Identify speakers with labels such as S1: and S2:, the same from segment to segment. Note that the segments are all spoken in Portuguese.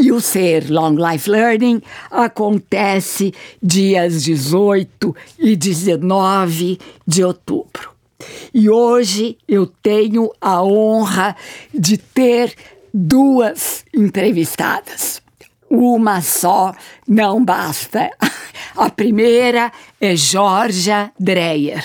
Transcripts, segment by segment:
S1: E o Ser Long Life Learning acontece dias 18 e 19 de outubro. E hoje eu tenho a honra de ter duas entrevistadas. Uma só não basta. A primeira é Georgia Dreyer.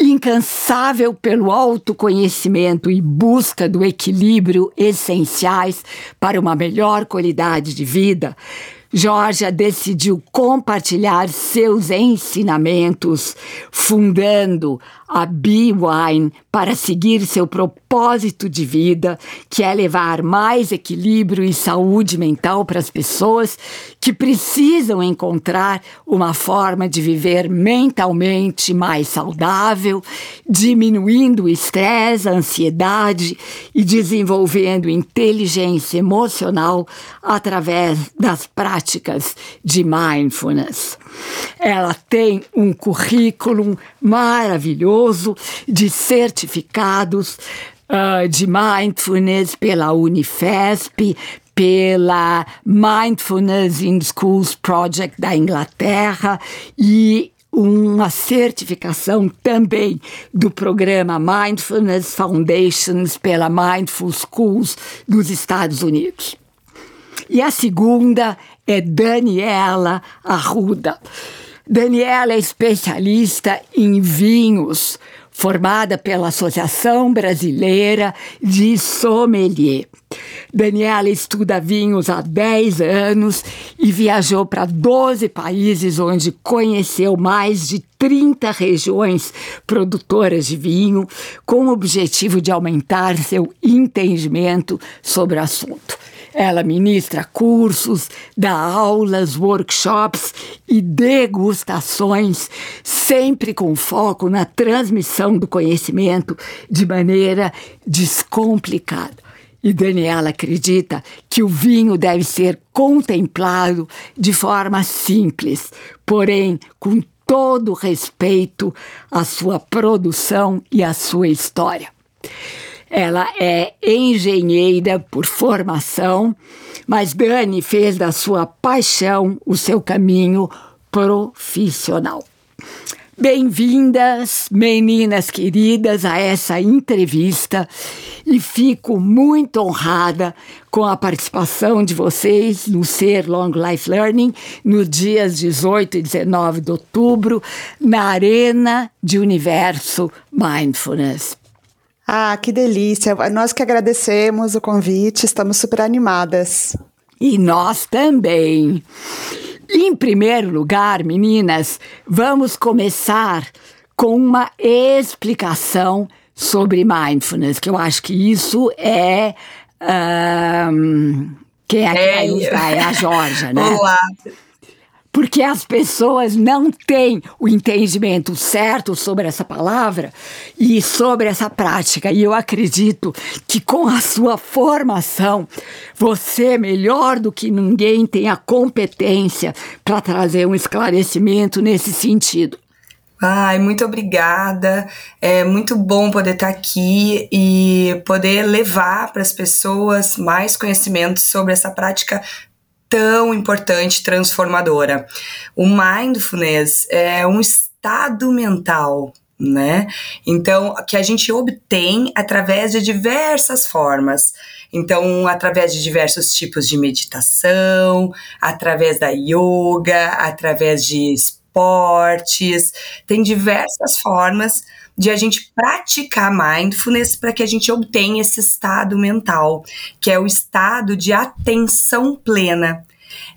S1: Incansável pelo autoconhecimento e busca do equilíbrio essenciais para uma melhor qualidade de vida, Georgia decidiu compartilhar seus ensinamentos, fundando a Be Wine para seguir seu propósito de vida, que é levar mais equilíbrio e saúde mental para as pessoas que precisam encontrar uma forma de viver mentalmente mais saudável, diminuindo o estresse, a ansiedade e desenvolvendo inteligência emocional através das práticas de mindfulness. Ela tem um currículo maravilhoso de certificados uh, de mindfulness pela Unifesp, pela Mindfulness in Schools Project da Inglaterra e uma certificação também do programa Mindfulness Foundations pela Mindful Schools dos Estados Unidos. E a segunda é Daniela Arruda. Daniela é especialista em vinhos, formada pela Associação Brasileira de Sommelier. Daniela estuda vinhos há 10 anos e viajou para 12 países, onde conheceu mais de 30 regiões produtoras de vinho, com o objetivo de aumentar seu entendimento sobre o assunto. Ela ministra cursos, dá aulas, workshops e degustações, sempre com foco na transmissão do conhecimento de maneira descomplicada. E Daniela acredita que o vinho deve ser contemplado de forma simples, porém com todo respeito à sua produção e à sua história. Ela é engenheira por formação, mas Dani fez da sua paixão o seu caminho profissional. Bem-vindas, meninas queridas, a essa entrevista e fico muito honrada com a participação de vocês no Ser Long Life Learning nos dias 18 e 19 de outubro na Arena de Universo Mindfulness.
S2: Ah, que delícia! Nós que agradecemos o convite, estamos super animadas.
S1: E nós também. Em primeiro lugar, meninas, vamos começar com uma explicação sobre mindfulness, que eu acho que isso é. Um, quem é que é, vai usar? É a Georgia, né?
S3: Olá
S1: porque as pessoas não têm o entendimento certo sobre essa palavra e sobre essa prática. E eu acredito que com a sua formação, você, melhor do que ninguém, tem a competência para trazer um esclarecimento nesse sentido.
S3: Ai, muito obrigada. É muito bom poder estar aqui e poder levar para as pessoas mais conhecimento sobre essa prática tão importante, transformadora. O mindfulness é um estado mental, né? Então, que a gente obtém através de diversas formas. Então, através de diversos tipos de meditação, através da yoga, através de esportes, tem diversas formas de a gente praticar mindfulness para que a gente obtenha esse estado mental, que é o estado de atenção plena.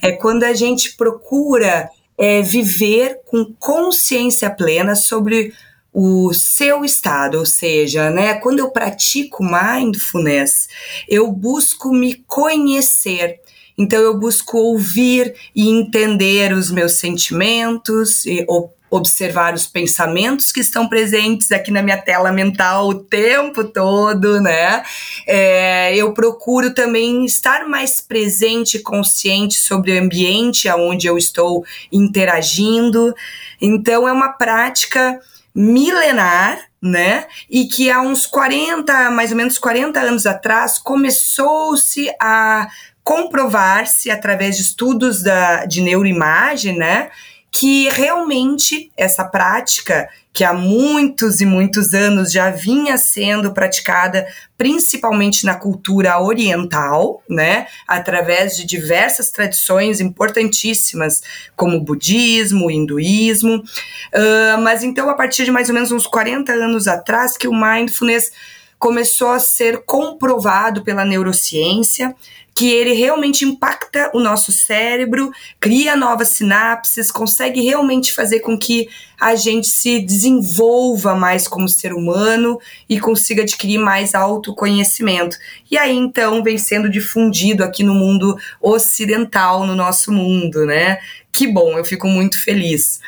S3: É quando a gente procura é, viver com consciência plena sobre o seu estado, ou seja, né, quando eu pratico mindfulness, eu busco me conhecer. Então eu busco ouvir e entender os meus sentimentos, e, observar os pensamentos que estão presentes aqui na minha tela mental o tempo todo, né? É, eu procuro também estar mais presente e consciente sobre o ambiente aonde eu estou interagindo. Então é uma prática milenar, né? E que há uns 40, mais ou menos 40 anos atrás, começou-se a comprovar-se através de estudos da, de neuroimagem, né? que realmente essa prática, que há muitos e muitos anos já vinha sendo praticada, principalmente na cultura oriental, né, através de diversas tradições importantíssimas, como o budismo, o hinduísmo, uh, mas então a partir de mais ou menos uns 40 anos atrás que o mindfulness começou a ser comprovado pela neurociência que ele realmente impacta o nosso cérebro, cria novas sinapses, consegue realmente fazer com que a gente se desenvolva mais como ser humano e consiga adquirir mais autoconhecimento. E aí então vem sendo difundido aqui no mundo ocidental, no nosso mundo, né? Que bom, eu fico muito feliz.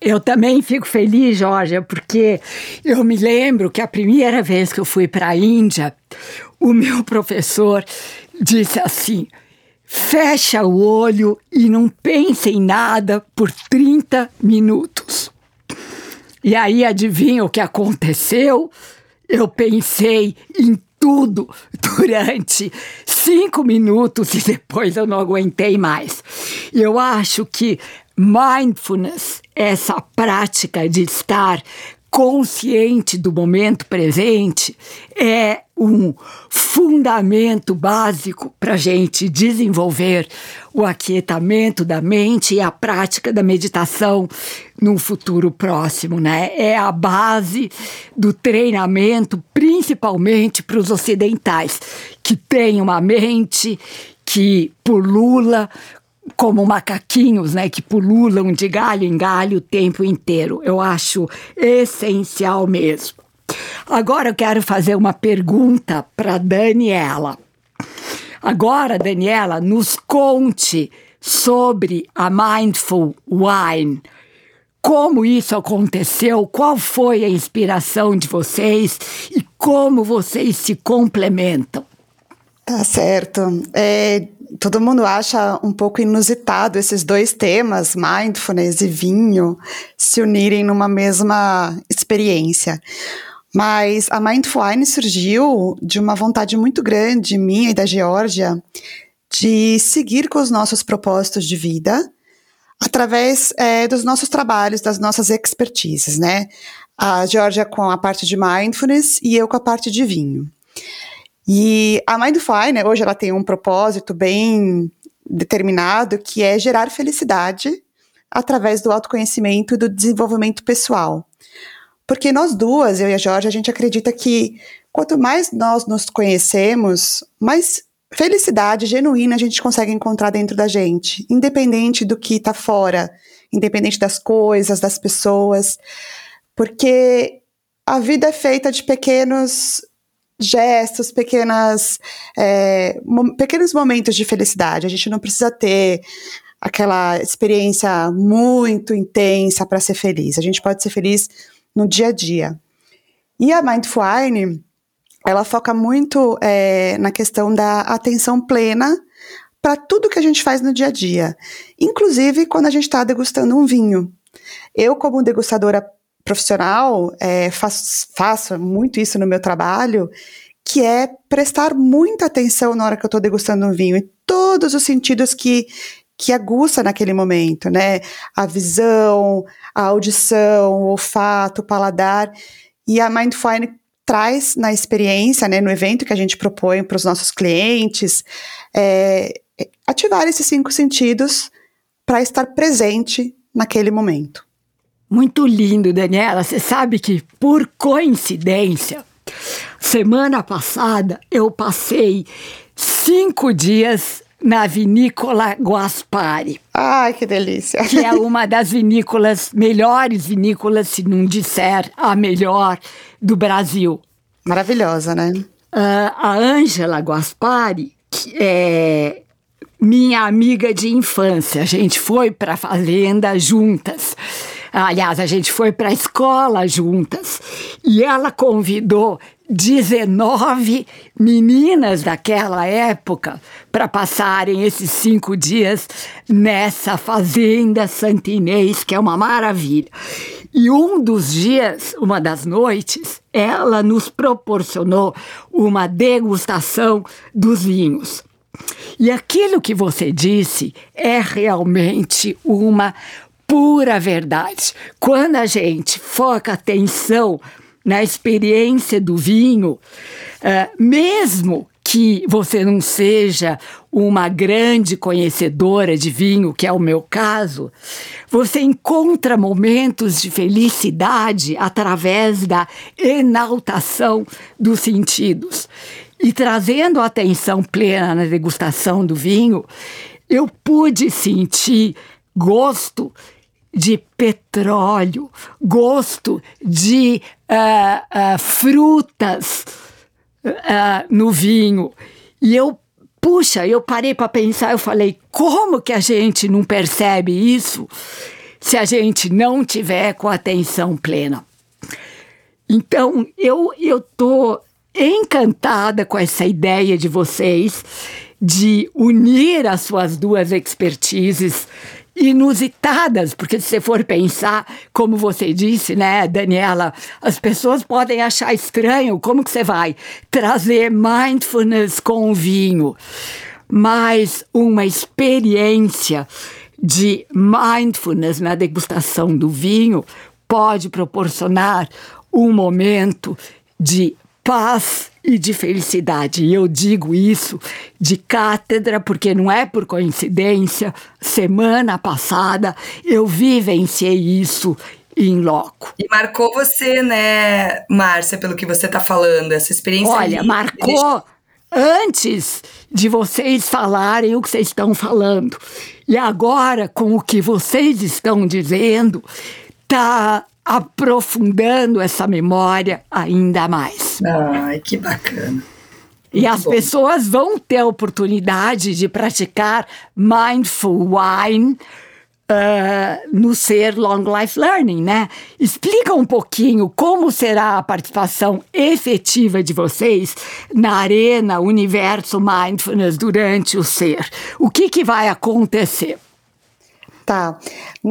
S1: Eu também fico feliz, Jorge, porque eu me lembro que a primeira vez que eu fui para a Índia, o meu professor disse assim: fecha o olho e não pense em nada por 30 minutos. E aí, adivinha o que aconteceu? Eu pensei em tudo durante cinco minutos e depois eu não aguentei mais. Eu acho que mindfulness, essa prática de estar consciente do momento presente é um fundamento básico para a gente desenvolver o aquietamento da mente e a prática da meditação num futuro próximo, né? É a base do treinamento, principalmente para os ocidentais, que têm uma mente que pulula como macaquinhos, né, que pululam de galho em galho o tempo inteiro. Eu acho essencial mesmo. Agora eu quero fazer uma pergunta para Daniela. Agora, Daniela, nos conte sobre a Mindful Wine. Como isso aconteceu? Qual foi a inspiração de vocês e como vocês se complementam?
S2: Tá certo. É, todo mundo acha um pouco inusitado esses dois temas, mindfulness e vinho, se unirem numa mesma experiência. Mas a Mindful Wine surgiu de uma vontade muito grande, minha e da Geórgia, de seguir com os nossos propósitos de vida através é, dos nossos trabalhos, das nossas expertises, né? A Geórgia com a parte de mindfulness e eu com a parte de vinho. E a Mindful né, hoje ela tem um propósito bem determinado, que é gerar felicidade através do autoconhecimento e do desenvolvimento pessoal. Porque nós duas, eu e a Jorge, a gente acredita que quanto mais nós nos conhecemos, mais felicidade genuína a gente consegue encontrar dentro da gente, independente do que está fora, independente das coisas, das pessoas, porque a vida é feita de pequenos gestos, pequenas, é, mo pequenos momentos de felicidade. A gente não precisa ter aquela experiência muito intensa para ser feliz. A gente pode ser feliz no dia a dia. E a Mindful Wine, ela foca muito é, na questão da atenção plena para tudo que a gente faz no dia a dia, inclusive quando a gente está degustando um vinho. Eu, como degustadora profissional, é, faço, faço muito isso no meu trabalho, que é prestar muita atenção na hora que eu estou degustando um vinho, em todos os sentidos que, que aguça naquele momento, né? A visão, a audição, o olfato, o paladar. E a Mindfulness traz na experiência, né, no evento que a gente propõe para os nossos clientes, é, ativar esses cinco sentidos para estar presente naquele momento.
S1: Muito lindo, Daniela. Você sabe que, por coincidência, semana passada eu passei cinco dias na vinícola Guaspari.
S2: Ai, que delícia!
S1: Que é uma das vinícolas, melhores vinícolas, se não disser a melhor do Brasil.
S2: Maravilhosa, né?
S1: Uh, a Ângela Guaspari, que é minha amiga de infância, a gente foi para a fazenda juntas. Aliás, a gente foi para a escola juntas e ela convidou 19 meninas daquela época para passarem esses cinco dias nessa fazenda Santinês, que é uma maravilha. E um dos dias, uma das noites, ela nos proporcionou uma degustação dos vinhos. E aquilo que você disse é realmente uma pura verdade. Quando a gente foca atenção na experiência do vinho, uh, mesmo que você não seja uma grande conhecedora de vinho, que é o meu caso, você encontra momentos de felicidade através da enaltação dos sentidos. E trazendo a atenção plena na degustação do vinho, eu pude sentir gosto de petróleo, gosto de uh, uh, frutas uh, no vinho. E eu, puxa, eu parei para pensar, eu falei, como que a gente não percebe isso se a gente não tiver com atenção plena? Então, eu eu tô encantada com essa ideia de vocês de unir as suas duas expertises inusitadas, porque se você for pensar, como você disse, né, Daniela, as pessoas podem achar estranho como que você vai trazer mindfulness com o vinho, mas uma experiência de mindfulness na degustação do vinho pode proporcionar um momento de paz e de felicidade. E eu digo isso de cátedra porque não é por coincidência. Semana passada eu vivenciei isso em loco.
S3: E marcou você, né, Márcia, pelo que você está falando, essa experiência.
S1: Olha, marcou antes de vocês falarem o que vocês estão falando. E agora, com o que vocês estão dizendo, tá aprofundando essa memória ainda mais.
S3: Ai, que bacana.
S1: E Muito as bom. pessoas vão ter a oportunidade de praticar mindful wine uh, no ser Long Life Learning, né? Explica um pouquinho como será a participação efetiva de vocês na Arena Universo Mindfulness durante o ser. O que, que vai acontecer?
S2: Tá.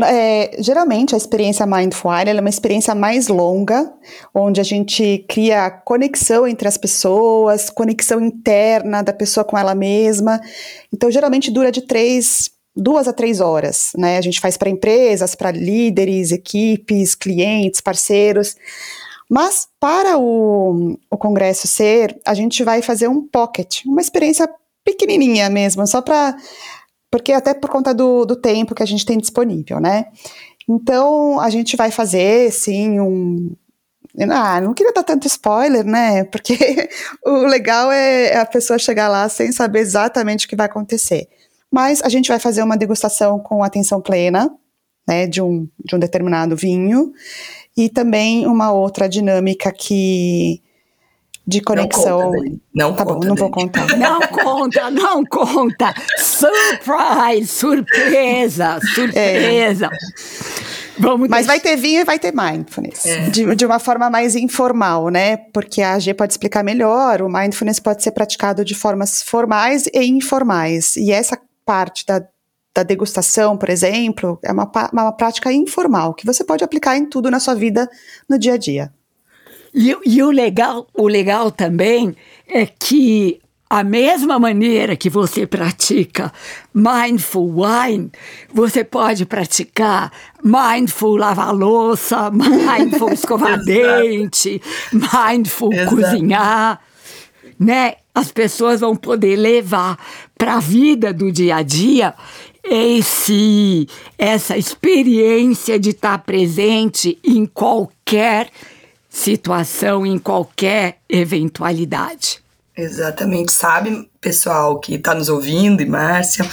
S2: É, geralmente a experiência Mindful Wine é uma experiência mais longa, onde a gente cria conexão entre as pessoas, conexão interna da pessoa com ela mesma. Então, geralmente dura de três, duas a três horas, né? A gente faz para empresas, para líderes, equipes, clientes, parceiros. Mas para o, o congresso ser, a gente vai fazer um pocket, uma experiência pequenininha mesmo, só para porque até por conta do, do tempo que a gente tem disponível, né? Então, a gente vai fazer, sim, um, ah, não queria dar tanto spoiler, né? Porque o legal é a pessoa chegar lá sem saber exatamente o que vai acontecer. Mas a gente vai fazer uma degustação com atenção plena, né? De um, de um determinado vinho. E também uma outra dinâmica que de conexão.
S3: Não conta, não
S2: tá
S3: conta,
S2: bom, não vou contar.
S1: Não conta, não conta. Surprise, surpresa, surpresa. É.
S2: Vamos Mas vai ter vinho e vai ter mindfulness. É. De, de uma forma mais informal, né? Porque a AG pode explicar melhor. O mindfulness pode ser praticado de formas formais e informais. E essa parte da, da degustação, por exemplo, é uma, uma prática informal, que você pode aplicar em tudo na sua vida no dia a dia.
S1: E, e o, legal, o legal também é que a mesma maneira que você pratica mindful wine, você pode praticar mindful lavar louça, mindful escovar dente, mindful Exato. cozinhar, né? as pessoas vão poder levar para a vida do dia a dia esse essa experiência de estar presente em qualquer situação, em qualquer eventualidade.
S3: Exatamente. Sabe, pessoal que está nos ouvindo, e Márcia,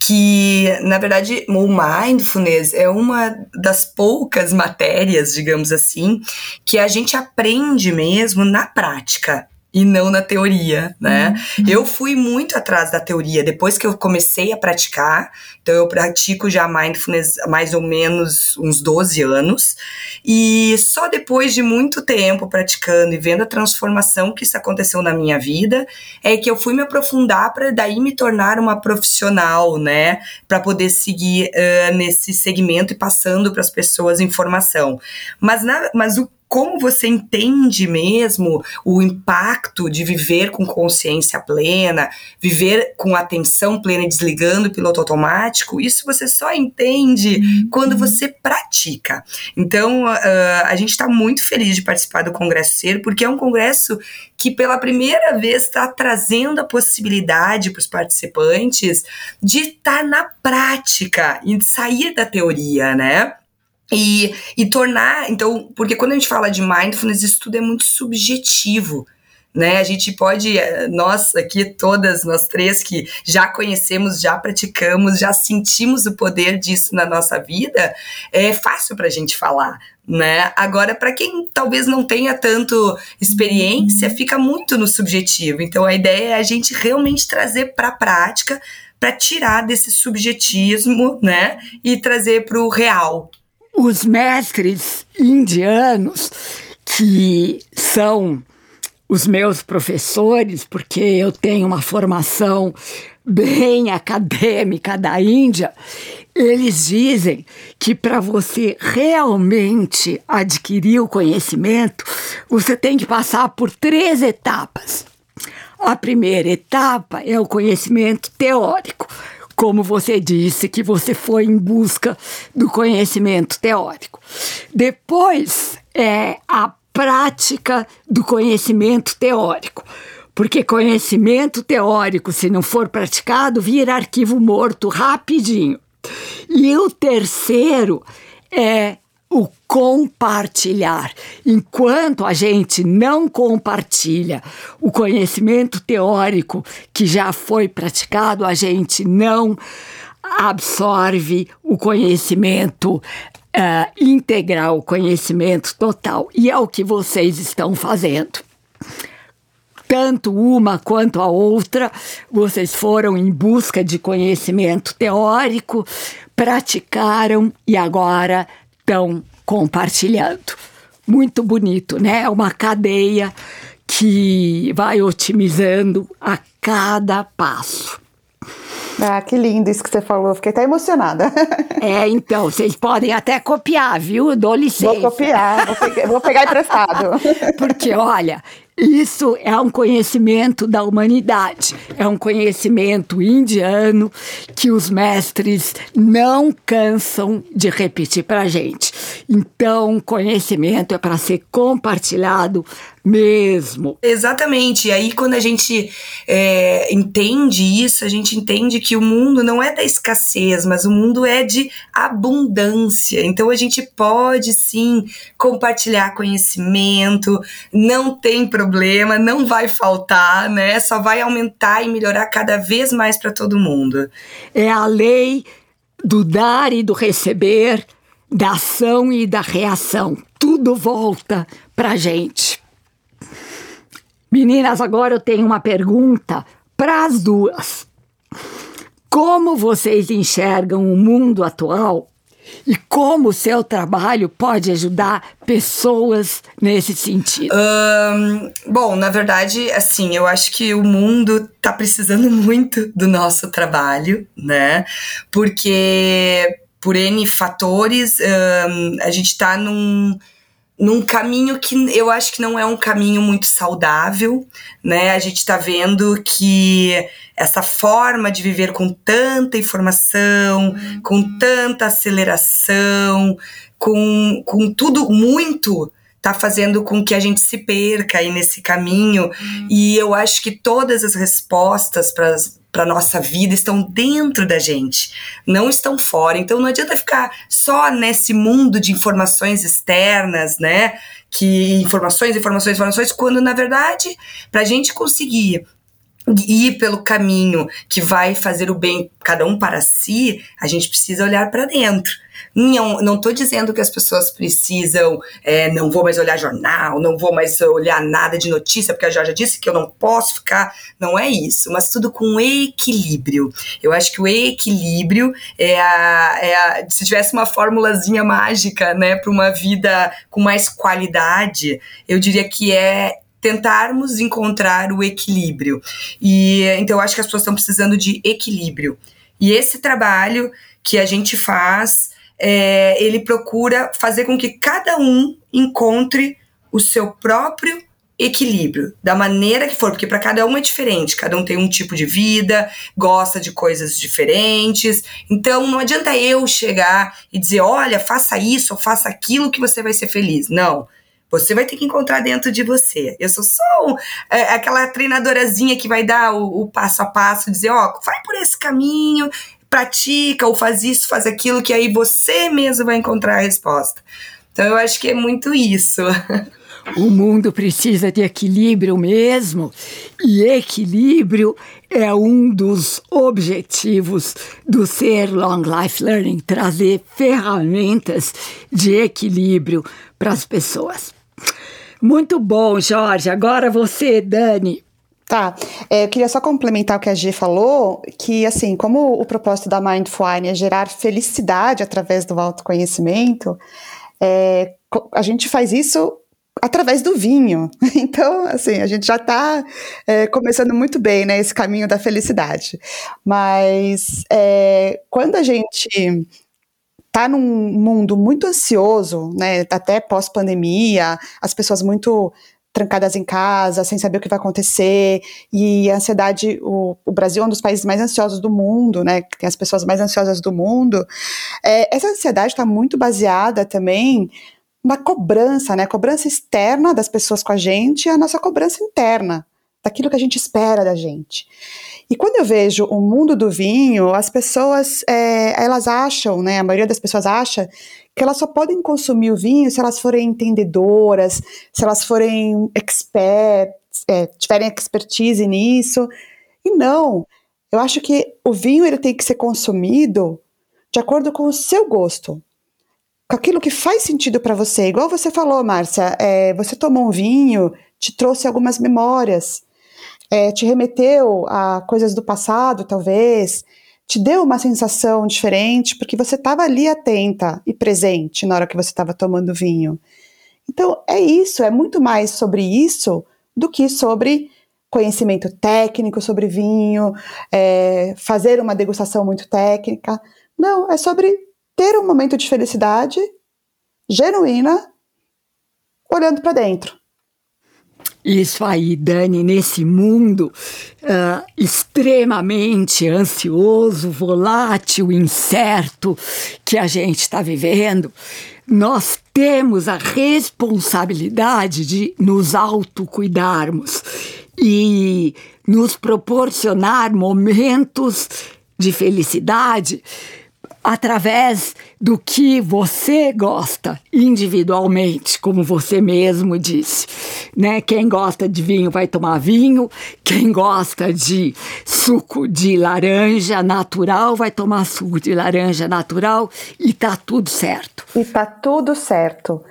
S3: que na verdade o mindfulness é uma das poucas matérias, digamos assim, que a gente aprende mesmo na prática e não na teoria, né? Uhum. Eu fui muito atrás da teoria depois que eu comecei a praticar. Então eu pratico já mindfulness há mais ou menos uns 12 anos e só depois de muito tempo praticando e vendo a transformação que isso aconteceu na minha vida é que eu fui me aprofundar para daí me tornar uma profissional, né? Para poder seguir uh, nesse segmento e passando para as pessoas informação. Mas, na, mas o como você entende mesmo o impacto de viver com consciência plena, viver com atenção plena e desligando o piloto automático, isso você só entende uhum. quando você pratica. Então, uh, a gente está muito feliz de participar do Congresso Ser, porque é um congresso que pela primeira vez está trazendo a possibilidade para os participantes de estar tá na prática e de sair da teoria, né? E, e tornar, então, porque quando a gente fala de mindfulness, isso tudo é muito subjetivo né? A gente pode, eh, nós aqui, todas nós três que já conhecemos, já praticamos, já sentimos o poder disso na nossa vida, é fácil para a gente falar, né? Agora, para quem talvez não tenha tanto experiência, fica muito no subjetivo. Então, a ideia é a gente realmente trazer para a prática, para tirar desse subjetismo, né? E trazer para o real,
S1: os mestres indianos, que são os meus professores, porque eu tenho uma formação bem acadêmica da Índia, eles dizem que para você realmente adquirir o conhecimento, você tem que passar por três etapas. A primeira etapa é o conhecimento teórico como você disse, que você foi em busca do conhecimento teórico. Depois é a prática do conhecimento teórico. Porque conhecimento teórico, se não for praticado, vira arquivo morto rapidinho. E o terceiro é o compartilhar. Enquanto a gente não compartilha o conhecimento teórico que já foi praticado, a gente não absorve o conhecimento uh, integral, o conhecimento total. E é o que vocês estão fazendo. Tanto uma quanto a outra, vocês foram em busca de conhecimento teórico, praticaram e agora estão compartilhando. Muito bonito, né? É uma cadeia que vai otimizando a cada passo.
S2: Ah, que lindo isso que você falou. Fiquei até emocionada.
S1: É, então, vocês podem até copiar, viu? Dou licença.
S2: Vou copiar, vou pegar, vou pegar emprestado.
S1: Porque, olha, isso é um conhecimento da humanidade, é um conhecimento indiano que os mestres não cansam de repetir para gente. Então, conhecimento é para ser compartilhado mesmo.
S3: Exatamente. E aí, quando a gente é, entende isso, a gente entende que o mundo não é da escassez, mas o mundo é de abundância. Então, a gente pode sim compartilhar conhecimento, não tem problema, não vai faltar, né? Só vai aumentar e melhorar cada vez mais para todo mundo.
S1: É a lei do dar e do receber, da ação e da reação. Tudo volta para gente. Meninas, agora eu tenho uma pergunta para as duas. Como vocês enxergam o mundo atual e como o seu trabalho pode ajudar pessoas nesse sentido?
S3: Um, bom, na verdade, assim, eu acho que o mundo está precisando muito do nosso trabalho, né? Porque por N fatores, um, a gente está num num caminho que eu acho que não é um caminho muito saudável, né? A gente está vendo que essa forma de viver com tanta informação, uhum. com tanta aceleração, com, com tudo muito tá fazendo com que a gente se perca aí nesse caminho. Uhum. E eu acho que todas as respostas para para nossa vida estão dentro da gente, não estão fora. Então não adianta ficar só nesse mundo de informações externas, né? Que informações, informações, informações, quando na verdade, para a gente conseguir ir pelo caminho que vai fazer o bem cada um para si, a gente precisa olhar para dentro. Não, tô dizendo que as pessoas precisam, é, não vou mais olhar jornal, não vou mais olhar nada de notícia, porque a Jorge disse que eu não posso ficar. Não é isso, mas tudo com equilíbrio. Eu acho que o equilíbrio é a. É a se tivesse uma formulazinha mágica, né, para uma vida com mais qualidade, eu diria que é tentarmos encontrar o equilíbrio. E então eu acho que as pessoas estão precisando de equilíbrio. E esse trabalho que a gente faz, é, ele procura fazer com que cada um encontre o seu próprio equilíbrio, da maneira que for, porque para cada um é diferente, cada um tem um tipo de vida, gosta de coisas diferentes. Então não adianta eu chegar e dizer, olha, faça isso ou faça aquilo que você vai ser feliz. Não. Você vai ter que encontrar dentro de você. Eu sou só um, é, aquela treinadorazinha que vai dar o, o passo a passo, dizer, ó, oh, vai por esse caminho, pratica, ou faz isso, faz aquilo, que aí você mesmo vai encontrar a resposta. Então eu acho que é muito isso.
S1: O mundo precisa de equilíbrio mesmo, e equilíbrio é um dos objetivos do Ser Long Life Learning trazer ferramentas de equilíbrio para as pessoas. Muito bom, Jorge. Agora você, Dani.
S2: Tá, é, eu queria só complementar o que a G falou, que assim, como o propósito da Mindfulness é gerar felicidade através do autoconhecimento, é, a gente faz isso através do vinho. Então, assim, a gente já está é, começando muito bem, né, esse caminho da felicidade. Mas é, quando a gente está num mundo muito ansioso, né, até pós-pandemia, as pessoas muito trancadas em casa, sem saber o que vai acontecer, e a ansiedade, o, o Brasil é um dos países mais ansiosos do mundo, né, que tem as pessoas mais ansiosas do mundo, é, essa ansiedade está muito baseada também na cobrança, né, cobrança externa das pessoas com a gente e a nossa cobrança interna, daquilo que a gente espera da gente. E quando eu vejo o mundo do vinho, as pessoas, é, elas acham, né, a maioria das pessoas acha que elas só podem consumir o vinho se elas forem entendedoras, se elas forem experts, é, tiverem expertise nisso. E não, eu acho que o vinho ele tem que ser consumido de acordo com o seu gosto, com aquilo que faz sentido para você. Igual você falou, Márcia, é, você tomou um vinho, te trouxe algumas memórias é, te remeteu a coisas do passado, talvez, te deu uma sensação diferente, porque você estava ali atenta e presente na hora que você estava tomando vinho. Então, é isso, é muito mais sobre isso do que sobre conhecimento técnico sobre vinho, é, fazer uma degustação muito técnica. Não, é sobre ter um momento de felicidade genuína olhando para dentro.
S1: Isso aí, Dani, nesse mundo uh, extremamente ansioso, volátil, incerto que a gente está vivendo, nós temos a responsabilidade de nos autocuidarmos e nos proporcionar momentos de felicidade através do que você gosta individualmente, como você mesmo disse. Né? Quem gosta de vinho vai tomar vinho, quem gosta de suco de laranja natural vai tomar suco de laranja natural e tá tudo certo.
S2: E tá tudo certo,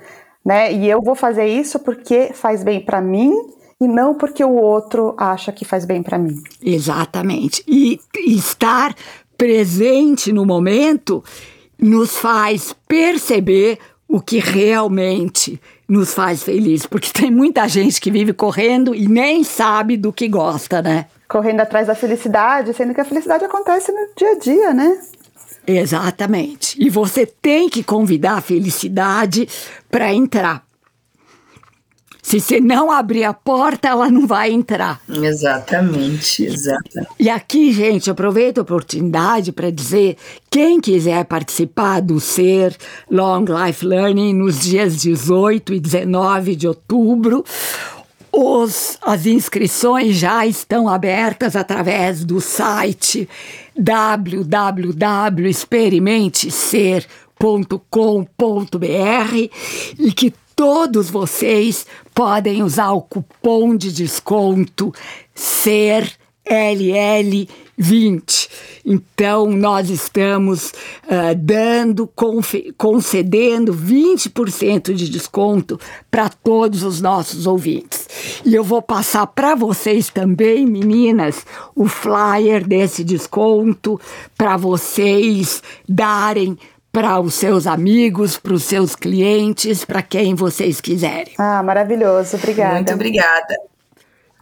S2: né? E eu vou fazer isso porque faz bem para mim e não porque o outro acha que faz bem para mim.
S1: Exatamente. E estar presente no momento nos faz perceber o que realmente nos faz feliz, porque tem muita gente que vive correndo e nem sabe do que gosta, né?
S2: Correndo atrás da felicidade, sendo que a felicidade acontece no dia a dia, né?
S1: Exatamente. E você tem que convidar a felicidade para entrar. Se você não abrir a porta, ela não vai entrar.
S3: Exatamente, exatamente.
S1: E aqui, gente, aproveito a oportunidade para dizer: quem quiser participar do Ser Long Life Learning nos dias 18 e 19 de outubro, os, as inscrições já estão abertas através do site www.experimentecer.com.br e que todos vocês podem usar o cupom de desconto SER LL20. Então, nós estamos uh, dando, concedendo 20% de desconto para todos os nossos ouvintes. E eu vou passar para vocês também, meninas, o flyer desse desconto para vocês darem para os seus amigos, para os seus clientes, para quem vocês quiserem.
S2: Ah, maravilhoso. Obrigada.
S3: Muito obrigada.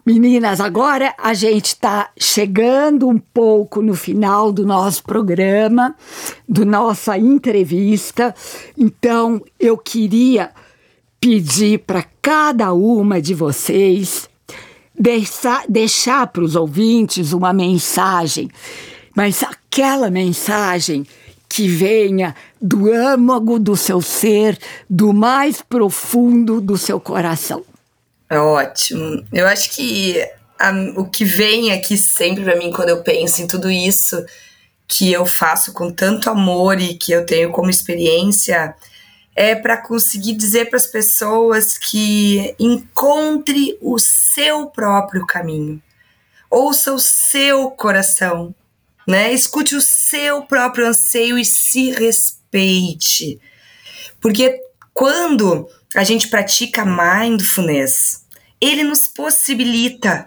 S1: Meninas, agora a gente está chegando um pouco no final do nosso programa, do nossa entrevista. Então, eu queria pedir para cada uma de vocês deixar, deixar para os ouvintes uma mensagem, mas aquela mensagem que venha do âmago do seu ser, do mais profundo do seu coração.
S3: É ótimo. Eu acho que a, o que vem aqui sempre para mim quando eu penso em tudo isso que eu faço com tanto amor e que eu tenho como experiência é para conseguir dizer para as pessoas que encontre o seu próprio caminho. Ouça o seu coração, né? Escute o seu próprio anseio e se respeite. Porque quando a gente pratica mindfulness, ele nos possibilita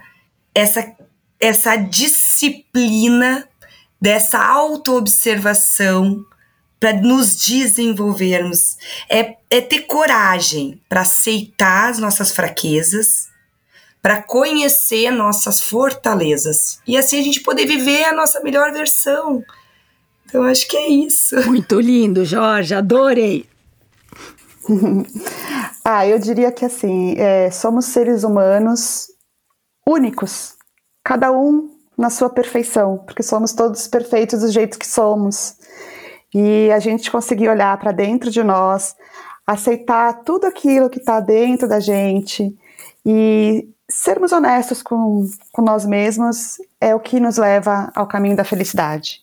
S3: essa, essa disciplina dessa autoobservação para nos desenvolvermos. É, é ter coragem para aceitar as nossas fraquezas, para conhecer nossas fortalezas e assim a gente poder viver a nossa melhor versão. Então acho que é isso.
S1: Muito lindo, Jorge, adorei.
S2: ah, eu diria que assim, é, somos seres humanos únicos, cada um na sua perfeição, porque somos todos perfeitos do jeito que somos. E a gente conseguir olhar para dentro de nós, aceitar tudo aquilo que está dentro da gente e sermos honestos com, com nós mesmos é o que nos leva ao caminho da felicidade.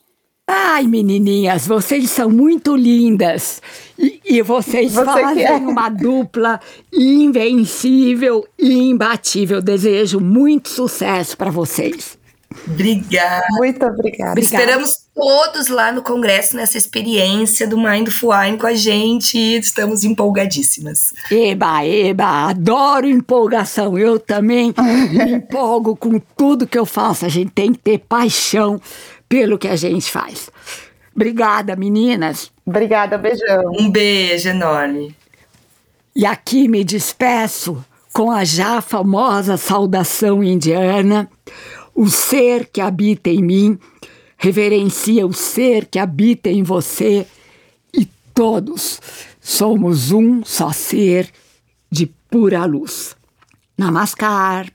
S1: Ai, menininhas, vocês são muito lindas. E, e vocês Você fazem é. uma dupla invencível e imbatível. Desejo muito sucesso para vocês.
S3: Obrigada.
S2: Muito obrigada.
S3: Esperamos todos lá no congresso nessa experiência do Mindful Wine com a gente. Estamos empolgadíssimas.
S1: Eba, eba, adoro empolgação. Eu também me empolgo com tudo que eu faço. A gente tem que ter paixão pelo que a gente faz. Obrigada, meninas.
S2: Obrigada, beijão.
S3: Um beijo enorme.
S1: E aqui me despeço com a já famosa saudação indiana: o ser que habita em mim reverencia o ser que habita em você e todos somos um só ser de pura luz. Namaskar.